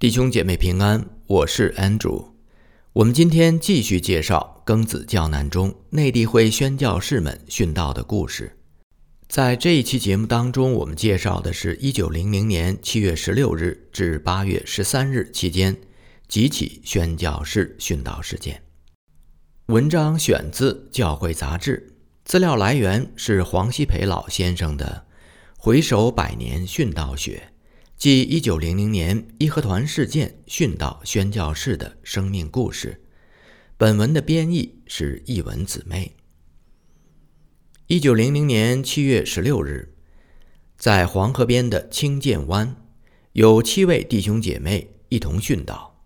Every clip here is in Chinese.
弟兄姐妹平安，我是 Andrew。我们今天继续介绍庚子教难中内地会宣教士们殉道的故事。在这一期节目当中，我们介绍的是1900年7月16日至8月13日期间几起宣教士殉道事件。文章选自《教会杂志》，资料来源是黄希培老先生的《回首百年殉道学》。继一九零零年义和团事件殉道宣教士的生命故事。本文的编译是译文姊妹。一九零零年七月十六日，在黄河边的清涧湾，有七位弟兄姐妹一同殉道。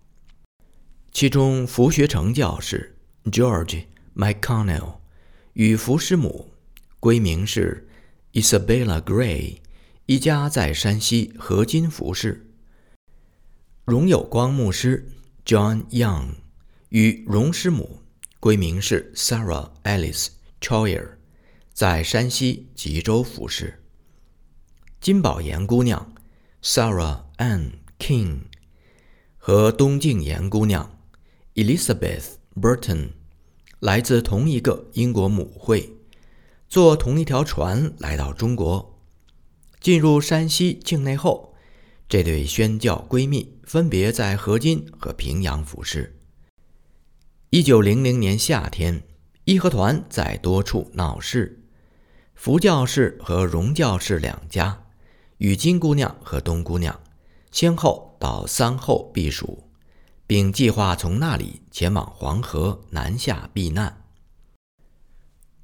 其中，福学成教士 George McConnell 与福师母，闺名是 Isabella Gray。一家在山西河津服侍。荣有光牧师 John Young 与荣师母，闺名是 Sarah Alice Choyer，在山西吉州服侍。金宝岩姑娘 Sarah Ann King 和东静岩姑娘 Elizabeth Burton 来自同一个英国母会，坐同一条船来到中国。进入山西境内后，这对宣教闺蜜分别在河津和平阳服侍。一九零零年夏天，义和团在多处闹事，福教士和荣教士两家与金姑娘和东姑娘先后到三后避暑，并计划从那里前往黄河南下避难。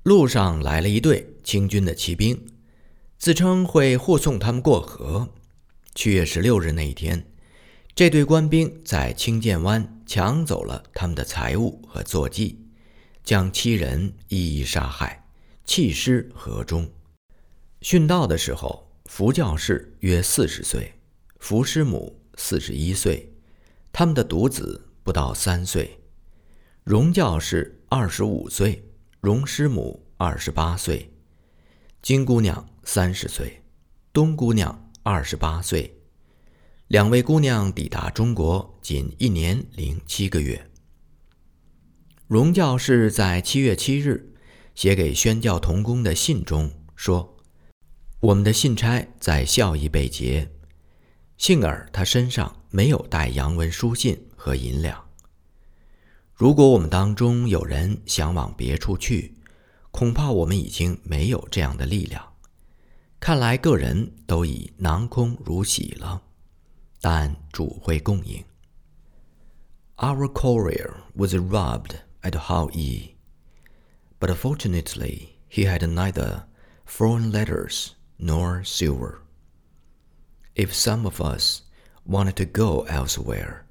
路上来了一队清军的骑兵。自称会护送他们过河。七月十六日那一天，这队官兵在清涧湾抢走了他们的财物和坐骑，将七人一一杀害，弃尸河中。殉道的时候，福教士约四十岁，福师母四十一岁，他们的独子不到三岁；荣教士二十五岁，荣师母二十八岁，金姑娘。三十岁，东姑娘二十八岁，两位姑娘抵达中国仅一年零七个月。荣教士在七月七日写给宣教童工的信中说：“我们的信差在孝义被劫，幸而他身上没有带洋文书信和银两。如果我们当中有人想往别处去，恐怕我们已经没有这样的力量。”看来个人都已囊空如洗了，但主会供应。Our courier was robbed at Hao Yi, but fortunately he had neither foreign letters nor silver. If some of us wanted to go elsewhere,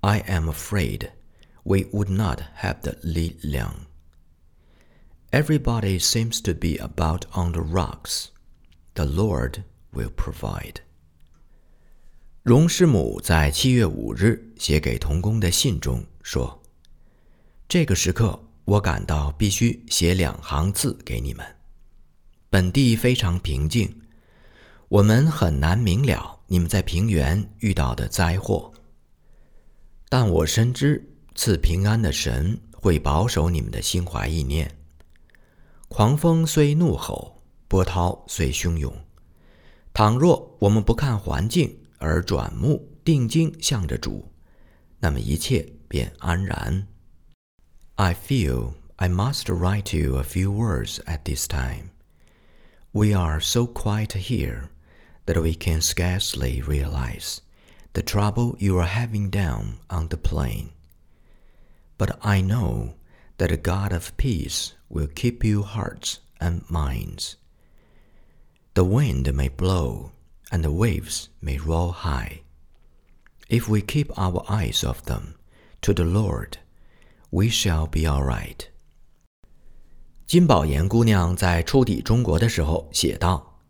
I am afraid we would not have the Li Liang. Everybody seems to be about on the rocks. The Lord will provide。荣师母在七月五日写给童工的信中说：“这个时刻，我感到必须写两行字给你们。本地非常平静，我们很难明了你们在平原遇到的灾祸。但我深知赐平安的神会保守你们的心怀意念。狂风虽怒吼。”波涛虽汹涌，倘若我们不看环境而转目定睛向着主，那么一切便安然。I feel I must write to you a few words at this time. We are so quiet here that we can scarcely realize the trouble you are having down on the plain. But I know that the God of peace will keep your hearts and minds. The wind may blow, and the waves may roll high. If we keep our eyes off them to the Lord, we shall be all right. 金宝岩姑娘在初抵中国的时候写道：“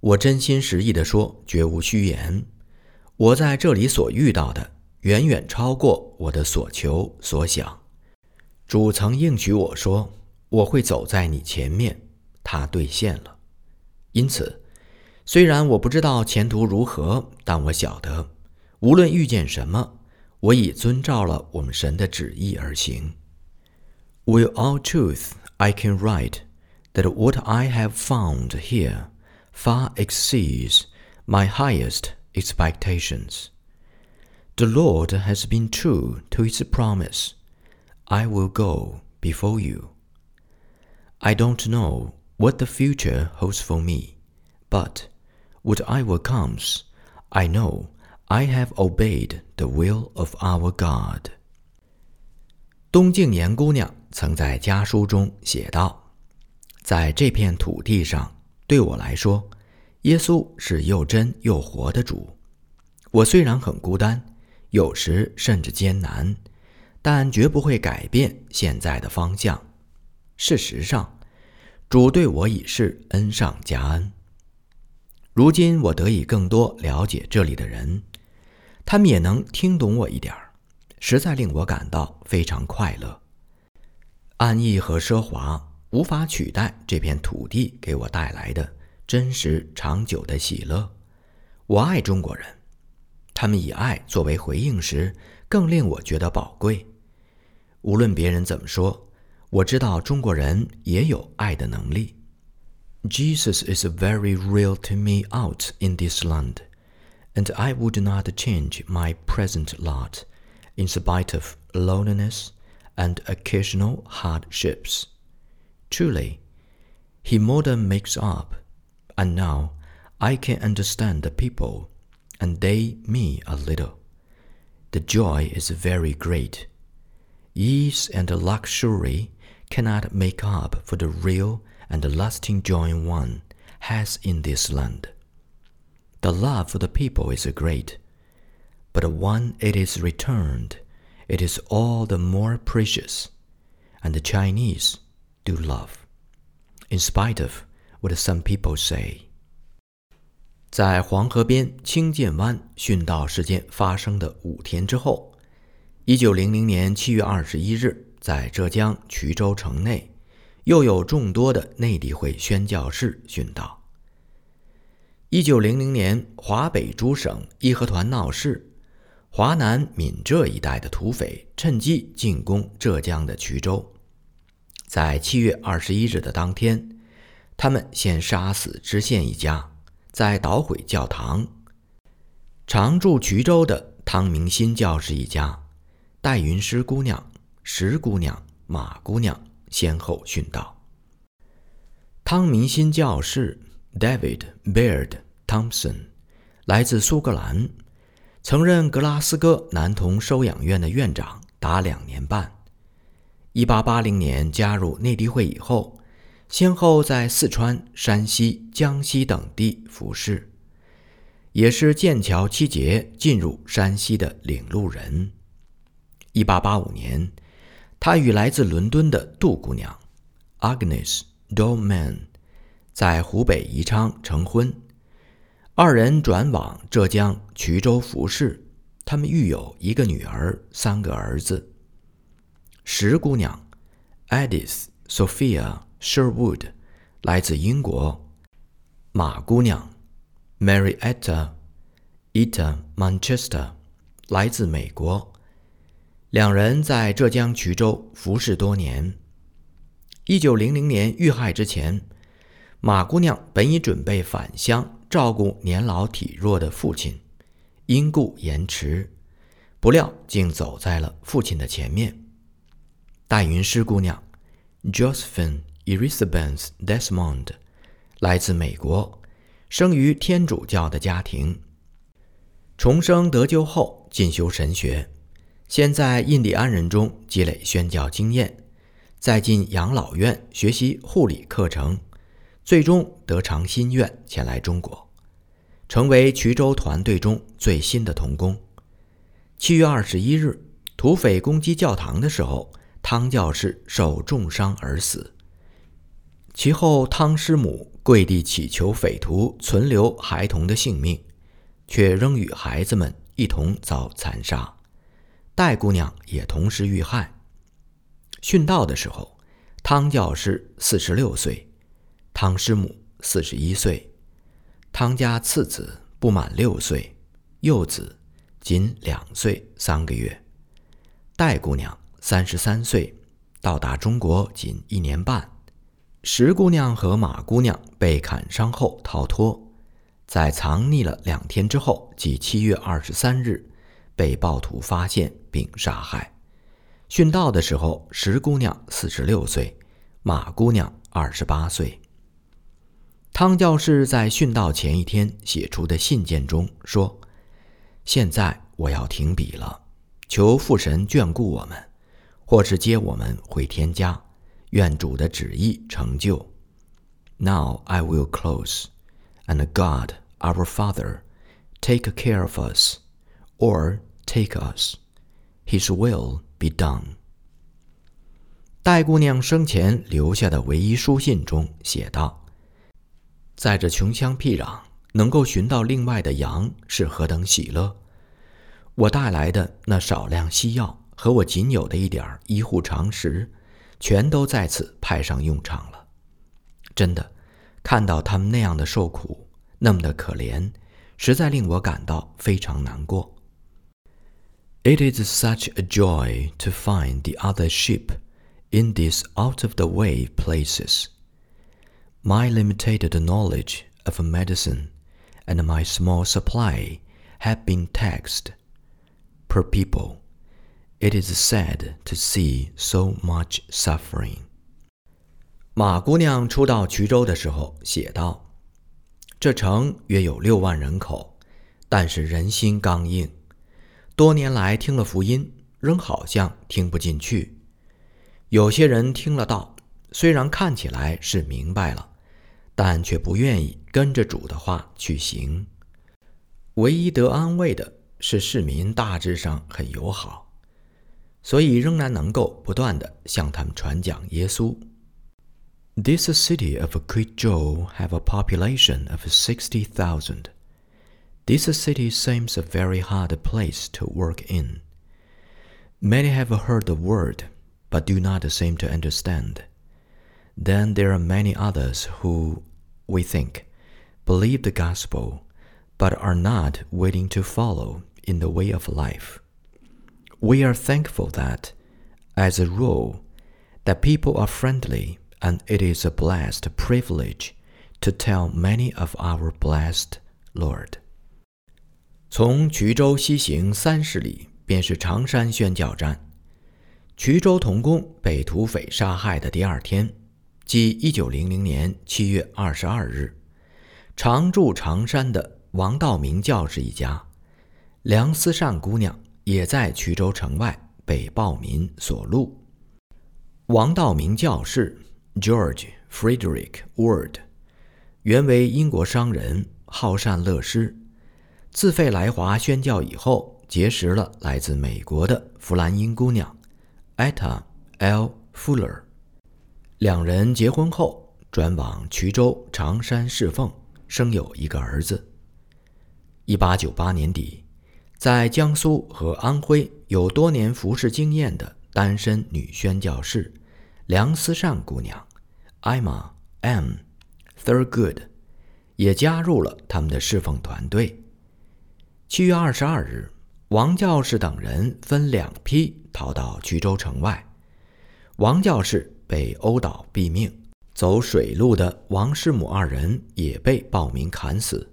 我真心实意地说，绝无虚言。我在这里所遇到的，远远超过我的所求所想。主曾应许我说，我会走在你前面，他兑现了。”因此，虽然我不知道前途如何，但我晓得， 无论遇见什么，我已遵照了我们神的旨意而行。With all truth, I can write that what I have found here far exceeds my highest expectations. The Lord has been true to his promise. I will go before you. I don't know what the future holds for me, but whatever comes, I know I have obeyed the will of our God。东静年姑娘曾在家书中写道：“在这片土地上，对我来说，耶稣是又真又活的主。我虽然很孤单，有时甚至艰难，但绝不会改变现在的方向。事实上，主对我已是恩上加恩。如今我得以更多了解这里的人。”他们也能听懂我一点儿，实在令我感到非常快乐。安逸和奢华无法取代这片土地给我带来的真实长久的喜乐。我爱中国人，他们以爱作为回应时，更令我觉得宝贵。无论别人怎么说，我知道中国人也有爱的能力。Jesus is very real to me out in this land. and I would not change my present lot, in spite of loneliness and occasional hardships. Truly, he more than makes up, and now I can understand the people, and they me a little. The joy is very great. Ease and luxury cannot make up for the real and lasting joy one has in this land. The love for the people is great, but when it is returned, it is all the more precious. And the Chinese do love, in spite of what some people say. 在黄河边清涧湾殉道事件发生的五天之后，一九零零年七月二十一日， 在浙江衢州城内，又有众多的内地会宣教士殉道。一九零零年，华北诸省义和团闹事，华南闽浙一带的土匪趁机进攻浙江的衢州。在七月二十一日的当天，他们先杀死知县一家，再捣毁教堂。常驻衢州的汤明新教士一家、戴云诗姑娘、石姑娘、马姑娘先后殉道。汤明新教士。David Baird Thompson，来自苏格兰，曾任格拉斯哥男童收养院的院长达两年半。1880年加入内地会以后，先后在四川、山西、江西等地服侍，也是剑桥七杰进入山西的领路人。1885年，他与来自伦敦的杜姑娘 Agnes Dolman。在湖北宜昌成婚，二人转往浙江衢州服侍。他们育有一个女儿，三个儿子。石姑娘，Edith Sophia Sherwood，来自英国；马姑娘，Marietta Etta Manchester，来自美国。两人在浙江衢州服侍多年。一九零零年遇害之前。马姑娘本已准备返乡照顾年老体弱的父亲，因故延迟，不料竟走在了父亲的前面。戴云诗姑娘，Josephine Elizabeth Desmond，来自美国，生于天主教的家庭。重生得救后进修神学，先在印第安人中积累宣教经验，再进养老院学习护理课程。最终得偿心愿前来中国，成为衢州团队中最新的童工。七月二十一日，土匪攻击教堂的时候，汤教士受重伤而死。其后，汤师母跪地祈求匪徒存留孩童的性命，却仍与孩子们一同遭残杀。戴姑娘也同时遇害。殉道的时候，汤教师四十六岁。汤师母四十一岁，汤家次子不满六岁，幼子仅两岁三个月；戴姑娘三十三岁，到达中国仅一年半；石姑娘和马姑娘被砍伤后逃脱，在藏匿了两天之后，即七月二十三日，被暴徒发现并杀害。殉道的时候，石姑娘四十六岁，马姑娘二十八岁。汤教士在殉道前一天写出的信件中说：“现在我要停笔了，求父神眷顾我们，或是接我们回天家，愿主的旨意成就。Now I will close, and God, our Father, take care of us, or take us. His will be done.” 戴姑娘生前留下的唯一书信中写道。在这穷乡僻壤，能够寻到另外的羊是何等喜乐！我带来的那少量西药和我仅有的一点医护常识，全都在此派上用场了。真的，看到他们那样的受苦，那么的可怜，实在令我感到非常难过。It is such a joy to find the other sheep in these out-of-the-way places. My limited knowledge of medicine and my small supply have been taxed. Per people, it is sad to see so much suffering. 马姑娘初到衢州的时候写道：“这城约有六万人口，但是人心刚硬。 多年来听了福音，仍好像听不进去。有些人听了道。”虽然看起来是明白了，但却不愿意跟着主的话去行。唯一得安慰的是，市民大致上很友好，所以仍然能够不断的向他们传讲耶稣。This city of Quito have a population of sixty thousand. This city seems a very hard place to work in. Many have heard the word, but do not seem to understand. Then there are many others who, we think, believe the gospel, but are not willing to follow in the way of life. We are thankful that, as a rule, that people are friendly, and it is a blessed privilege to tell many of our blessed Lord. 从衢州西行三十里，便是常山宣教站。衢州童工被土匪杀害的第二天，即一九零零年七月二十二日，常驻常山的王道明教士一家，梁思善姑娘也在衢州城外被暴民所录。王道明教士 George Frederick Ward，原为英国商人，好善乐施，自费来华宣教以后，结识了来自美国的弗兰英姑娘 Etta L. Fuller。两人结婚后，转往衢州长山侍奉，生有一个儿子。一八九八年底，在江苏和安徽有多年服侍经验的单身女宣教士梁思善姑娘艾玛 M. Thurgood 也加入了他们的侍奉团队。七月二十二日，王教士等人分两批逃到衢州城外，王教士。被殴倒毙命，走水路的王师母二人也被暴民砍死。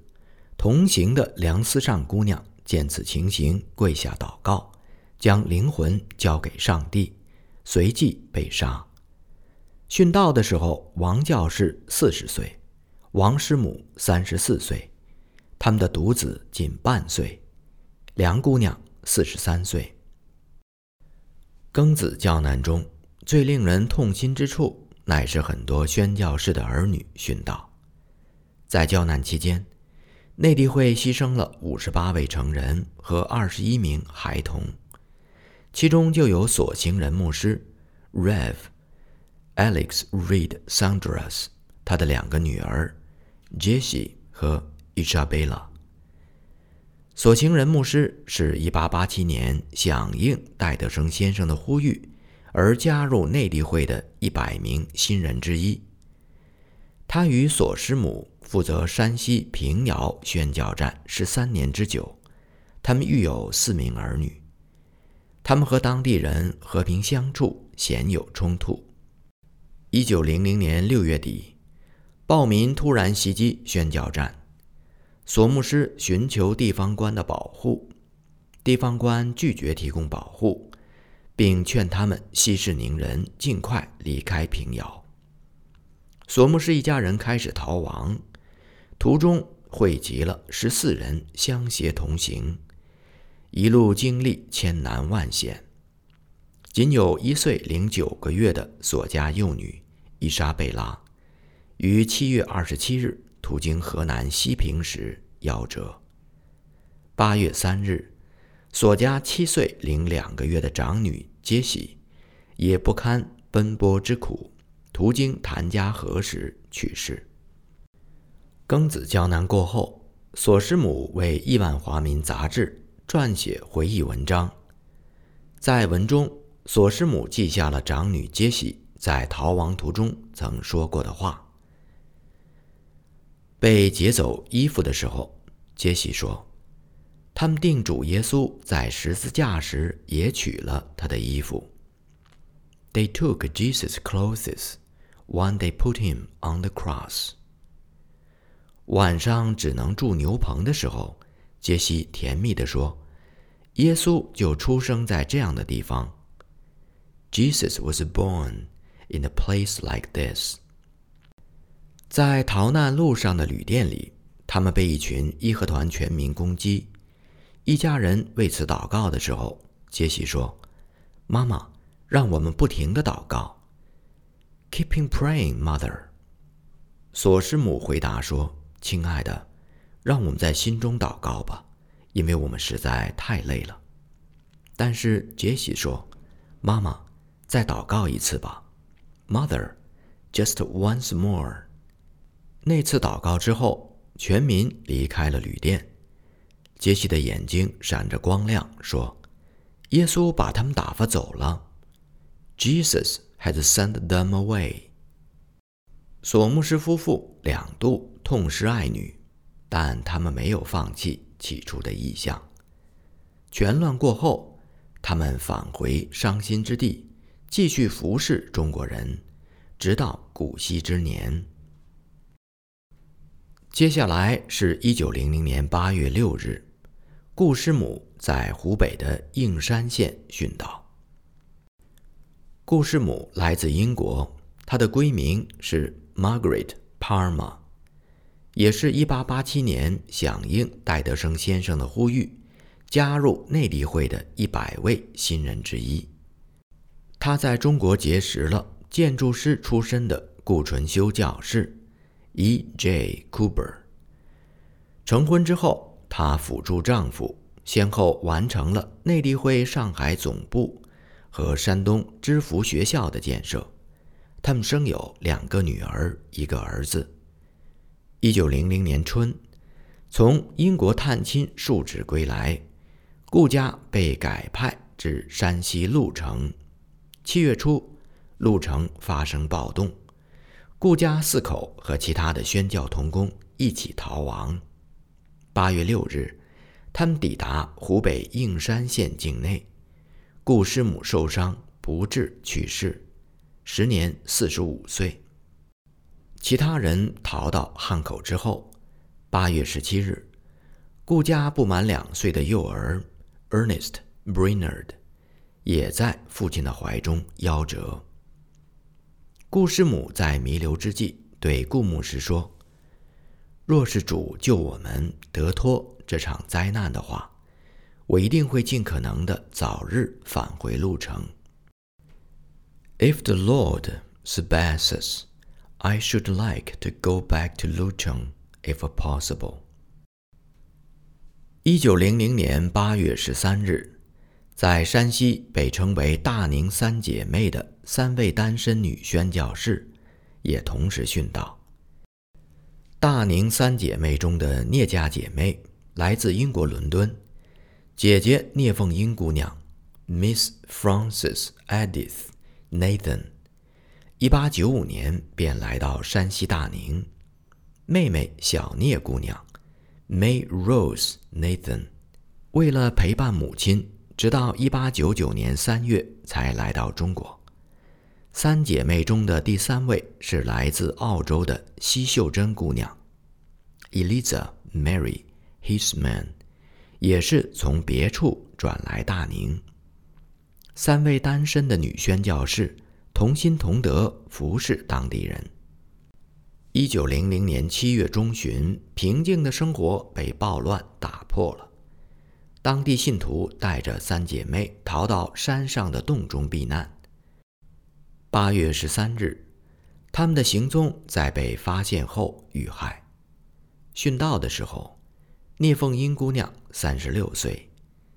同行的梁思善姑娘见此情形，跪下祷告，将灵魂交给上帝，随即被杀。殉道的时候，王教士四十岁，王师母三十四岁，他们的独子仅半岁，梁姑娘四十三岁。庚子教难中。最令人痛心之处，乃是很多宣教士的儿女殉道。在教难期间，内地会牺牲了五十八位成人和二十一名孩童，其中就有所行人牧师 Rev. Alex Reed Saunders，他的两个女儿 Jessie 和 Isabella。所行人牧师是一八八七年响应戴德生先生的呼吁。而加入内地会的一百名新人之一。他与索师母负责山西平遥宣教站十三年之久，他们育有四名儿女。他们和当地人和平相处，鲜有冲突。一九零零年六月底，暴民突然袭击宣教站，索牧师寻求地方官的保护，地方官拒绝提供保护，并劝他们息事宁人，尽快离开平遥。索牧师一家人开始逃亡，途中汇集了十四人相携同行。一路经历千难万险，仅有一岁零九个月的索家幼女伊莎贝拉，于七月二十七日途经河南西平时夭折。八月三日，索家七岁零两个月的长女杰喜，也不堪奔波之苦，途经谭家河时去世。庚子交难过后，索师母为《亿万华民》杂志。撰写回忆文章，在文中，索师母记下了长女杰喜在逃亡途中曾说过的话。被劫走衣服的时候，杰西说：“他们定主耶稣在十字架时也取了他的衣服。” They took Jesus' clothes when they put him on the cross. 晚上只能住牛棚的时候。杰西甜蜜地说：“耶稣就出生在这样的地方。”Jesus was born in a place like this。在逃难路上的旅店里，他们被一群义和团全民攻击。一家人为此祷告的时候，杰西说：“妈妈，让我们不停地祷告。”“Keeping praying, mother。”索师母回答说：“亲爱的。”让我们在心中祷告吧，因为我们实在太累了。但是杰西说：“妈妈，再祷告一次吧。” Mother, just once more。那次祷告之后，全民离开了旅店。杰西的眼睛闪着光亮，说：“耶稣把他们打发走了。” Jesus has sent them away。索牧师夫妇两度痛失爱女。但他们没有放弃起初的意向。全乱过后，他们返回伤心之地，继续服侍中国人，直到古稀之年。接下来是一九零零年八月六日，顾师母在湖北的应山县殉道。顾师母来自英国，她的闺名是 Margaret Parma。也是一八八七年响应戴德生先生的呼吁，加入内地会的一百位新人之一。他在中国结识了建筑师出身的顾纯修教士 E.J. Cooper。成婚之后，她辅助丈夫，先后完成了内地会上海总部和山东知福学校的建设。他们生有两个女儿，一个儿子。一九零零年春，从英国探亲述职归来，顾家被改派至山西潞城。七月初，潞城发生暴动，顾家四口和其他的宣教童工一起逃亡。八月六日，他们抵达湖北应山县境内，顾师母受伤不治去世，时年四十五岁。其他人逃到汉口之后，八月十七日，顾家不满两岁的幼儿 Ernest Brainerd 也在父亲的怀中夭折。顾师母在弥留之际对顾牧师说：“若是主救我们得脱这场灾难的话，我一定会尽可能的早日返回路程。” If the Lord spares us. I should like to go back to Lucheng if possible. 一九零零年八月十三日，在山西被称为“大宁三姐妹”的三位单身女宣教士，也同时殉道。大宁三姐妹中的聂家姐妹来自英国伦敦，姐姐聂凤英姑娘，Miss Frances Edith Nathan。一八九五年便来到山西大宁，妹妹小聂姑娘，May Rose Nathan，为了陪伴母亲，直到1899年3月才来到中国。三姐妹中的第三位是来自澳洲的西秀珍姑娘，Eliza Mary Hisman，也是从别处转来大宁。三位单身的女宣教士同心同德，服侍当地人。一九零零年七月中旬，平静的生活被暴乱打破了。当地信徒带着三姐妹逃到山上的洞中避难。八月十三日，他们的行踪在被发现后遇害。殉道的时候，聂凤英姑娘三十六岁，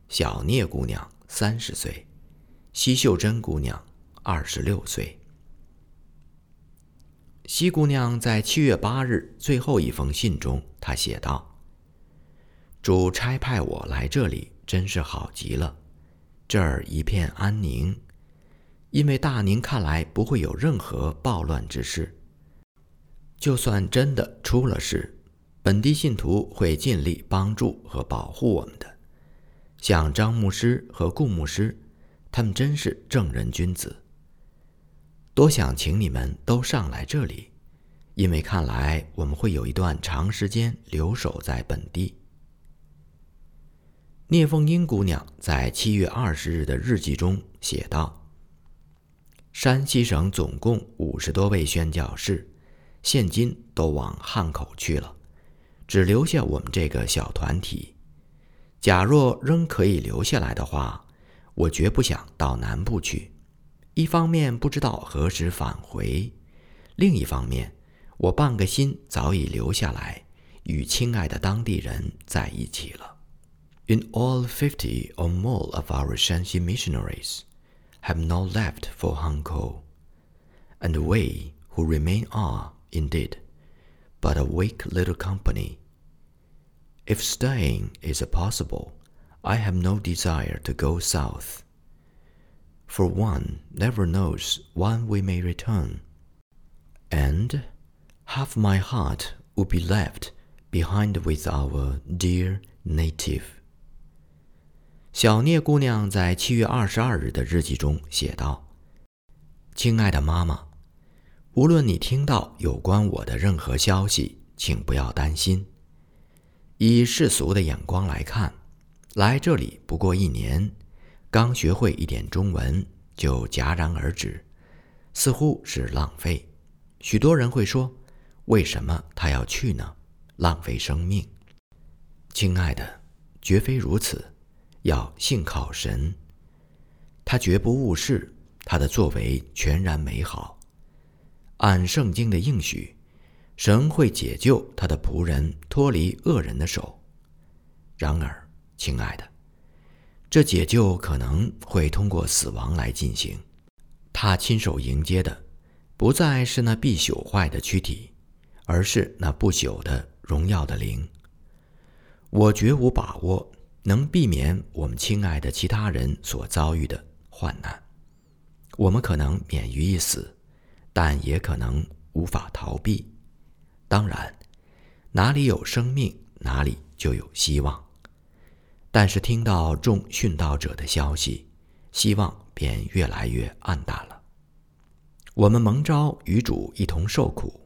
小聂姑娘三十岁，西秀珍姑娘二十六岁。西姑娘在七月八日最后一封信中，她写道：“主差派我来这里，真是好极了，这儿一片安宁，因为大宁看来不会有任何暴乱之事。就算真的出了事，本地信徒会尽力帮助和保护我们的。像张牧师和顾牧师，他们真是正人君子。”多想请你们都上来这里，因为看来我们会有一段长时间留守在本地。聂凤英姑娘在七月二十日的日记中写道：“山西省总共五十多位宣教士，现今都往汉口去了，只留下我们这个小团体。假若仍可以留下来的话，我绝不想到南部去。”一方面不知道何时返回，另一方面，我半个心早已留下来，与亲爱的当地人在一起了。In all fifty or more of our Shanxi missionaries have now left for Hankou, and we who remain are, indeed, but a weak little company. If staying is possible, I have no desire to go south for one never knows when we may return, and half my heart would be left behind with our dear native. 小聂姑娘在七月二十二日的日记中写道：“亲爱的妈妈，无论你听到有关我的任何消息，请不要担心。以世俗的眼光来看，来这里不过一年。”刚学会一点中文就戛然而止，似乎是浪费。许多人会说：“为什么他要去呢？浪费生命。”亲爱的，绝非如此。要信靠神，他绝不误事，他的作为全然美好。按圣经的应许，神会解救他的仆人脱离恶人的手。然而，亲爱的。这解救可能会通过死亡来进行。他亲手迎接的，不再是那必朽坏的躯体，而是那不朽的荣耀的灵。我绝无把握能避免我们亲爱的其他人所遭遇的患难。我们可能免于一死，但也可能无法逃避。当然，哪里有生命，哪里就有希望。但是听到众殉道者的消息，希望便越来越暗淡了。我们蒙召与主一同受苦，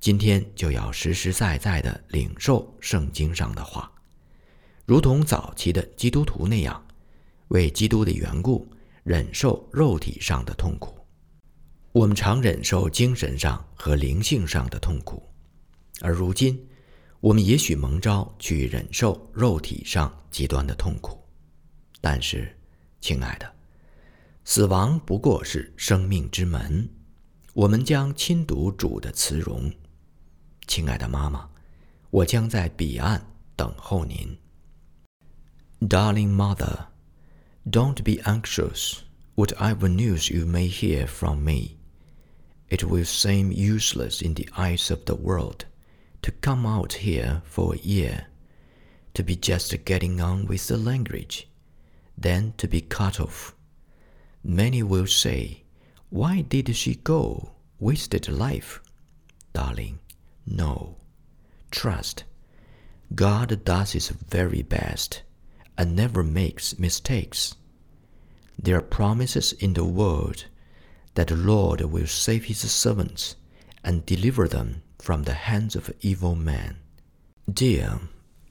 今天就要实实在在的领受圣经上的话，如同早期的基督徒那样，为基督的缘故忍受肉体上的痛苦。我们常忍受精神上和灵性上的痛苦，而如今。我们也许蒙召去忍受肉体上极端的痛苦，但是，亲爱的，死亡不过是生命之门。我们将亲读主的慈容，亲爱的妈妈，我将在彼岸等候您。Darling mother, don't be anxious. Whatever news you may hear from me, it will seem useless in the eyes of the world. to come out here for a year, to be just getting on with the language, then to be cut off. Many will say, Why did she go? Wasted life. Darling, no. Trust. God does his very best, and never makes mistakes. There are promises in the word that the Lord will save his servants and deliver them from the hands of evil men. Dear,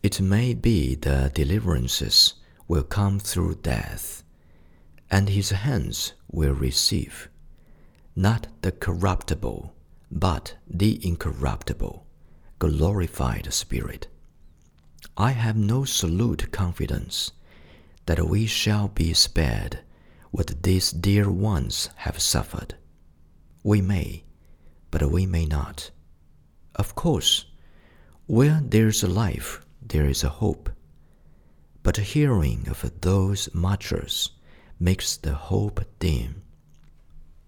it may be the deliverances will come through death, and his hands will receive not the corruptible, but the incorruptible, glorified spirit. I have no absolute confidence that we shall be spared what these dear ones have suffered. We may, but we may not. Of course, where there is a life, there is a hope. But hearing of those martyrs makes the hope dim.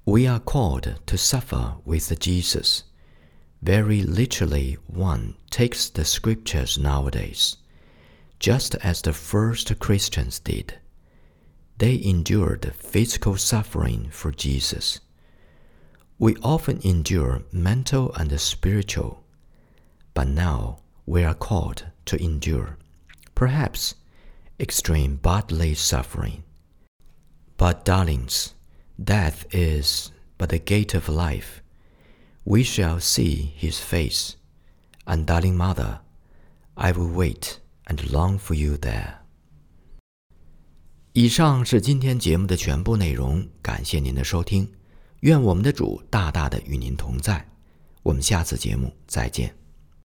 We are called to suffer with Jesus. Very literally, one takes the scriptures nowadays, just as the first Christians did. They endured physical suffering for Jesus. We often endure mental and spiritual, but now we are called to endure, perhaps, extreme bodily suffering. But, darlings, death is but the gate of life. We shall see his face, and, darling mother, I will wait and long for you there. 以上是今天节目的全部内容，感谢您的收听，愿我们的主大大的与您同在，我们下次节目再见。